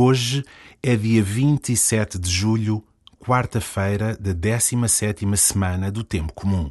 Hoje é dia 27 de julho, quarta-feira da 17ª semana do Tempo Comum.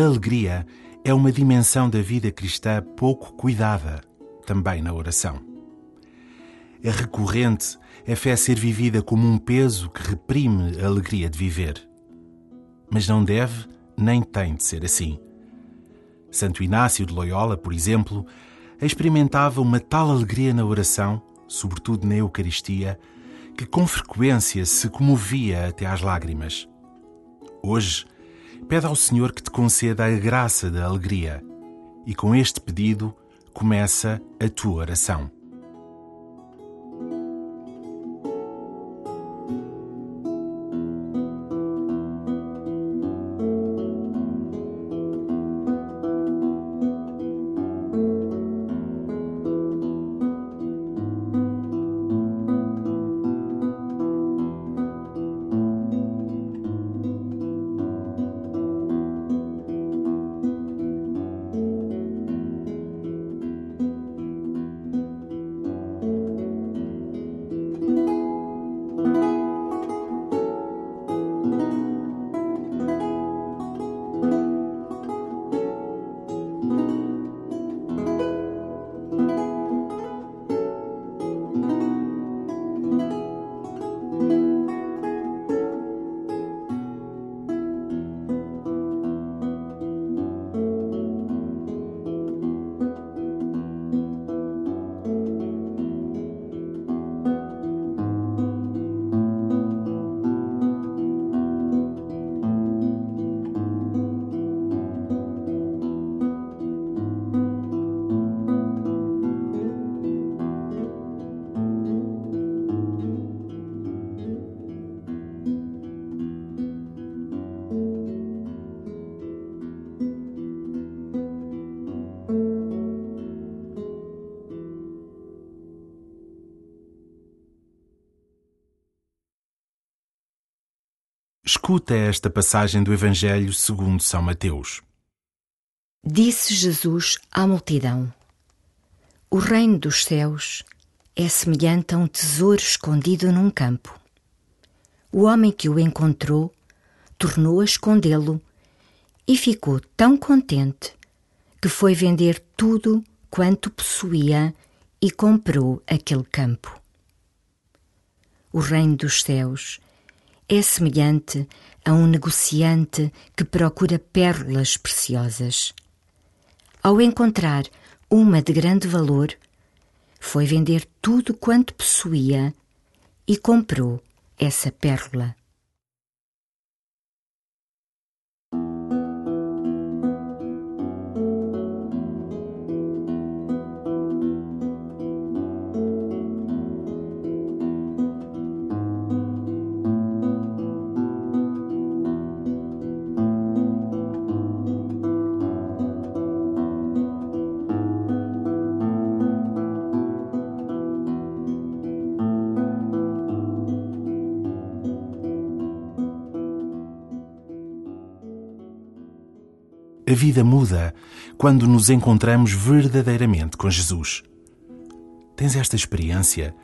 A alegria é uma dimensão da vida cristã pouco cuidada, também na oração. É recorrente a fé ser vivida como um peso que reprime a alegria de viver. Mas não deve nem tem de ser assim. Santo Inácio de Loyola, por exemplo, experimentava uma tal alegria na oração, sobretudo na Eucaristia, que com frequência se comovia até às lágrimas. Hoje, pede ao Senhor que te conceda a graça da alegria. E com este pedido começa a tua oração. Escuta esta passagem do Evangelho segundo São Mateus. Disse Jesus à multidão: O reino dos céus é semelhante a um tesouro escondido num campo. O homem que o encontrou tornou a escondê-lo e ficou tão contente que foi vender tudo quanto possuía e comprou aquele campo. O reino dos céus é semelhante a um negociante que procura pérolas preciosas. Ao encontrar uma de grande valor, foi vender tudo quanto possuía e comprou essa pérola. Vida muda quando nos encontramos verdadeiramente com Jesus. Tens esta experiência?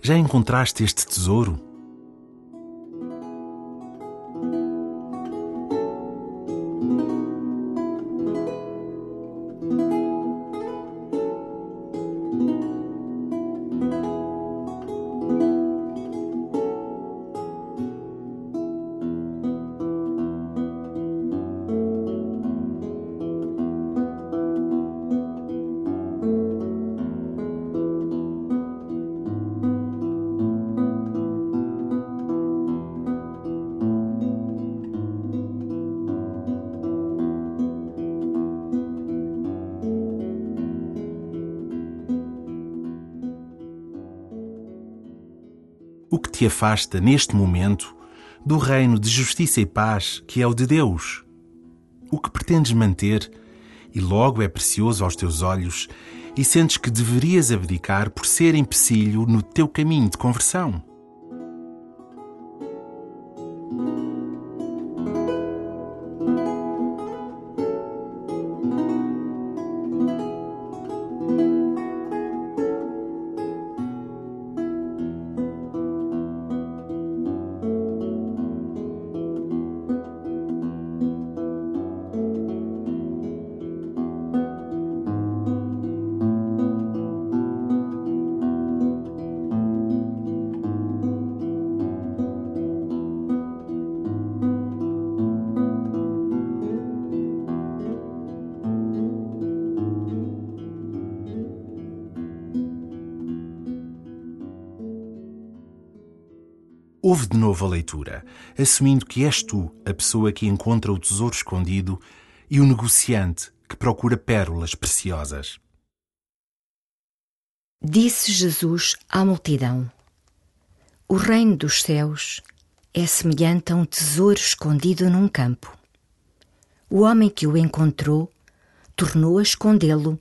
Já encontraste este tesouro? Que te afasta neste momento do reino de justiça e paz que é o de Deus? O que pretendes manter e logo é precioso aos teus olhos e sentes que deverias abdicar por ser empecilho no teu caminho de conversão? Ouve de novo a leitura, assumindo que és tu a pessoa que encontra o tesouro escondido e o negociante que procura pérolas preciosas. Disse Jesus à multidão: O reino dos céus é semelhante a um tesouro escondido num campo. O homem que o encontrou tornou a escondê-lo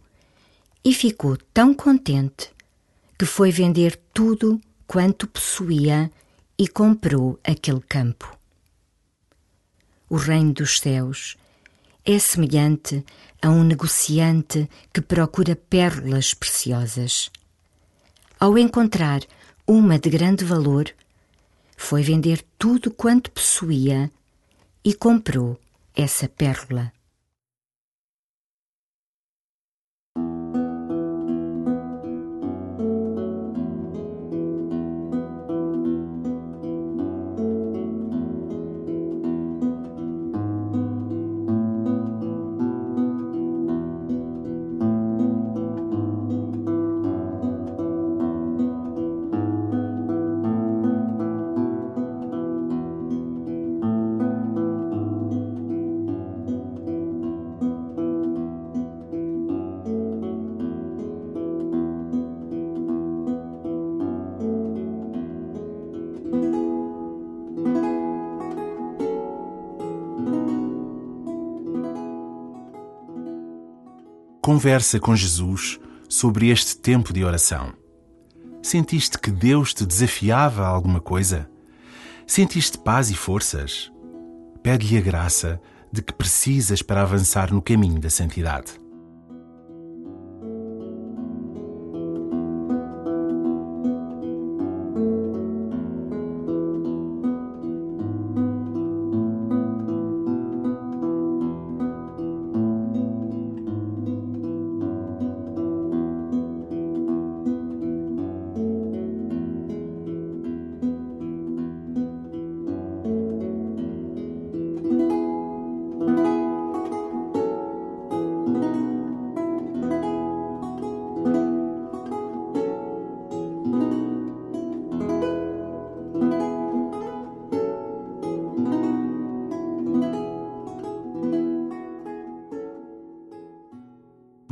e ficou tão contente que foi vender tudo quanto possuía e comprou aquele campo. O reino dos céus é semelhante a um negociante que procura pérolas preciosas. Ao encontrar uma de grande valor, foi vender tudo quanto possuía e comprou essa pérola. Conversa com Jesus sobre este tempo de oração. Sentiste que Deus te desafiava a alguma coisa? Sentiste paz e forças? Pede-lhe a graça de que precisas para avançar no caminho da santidade.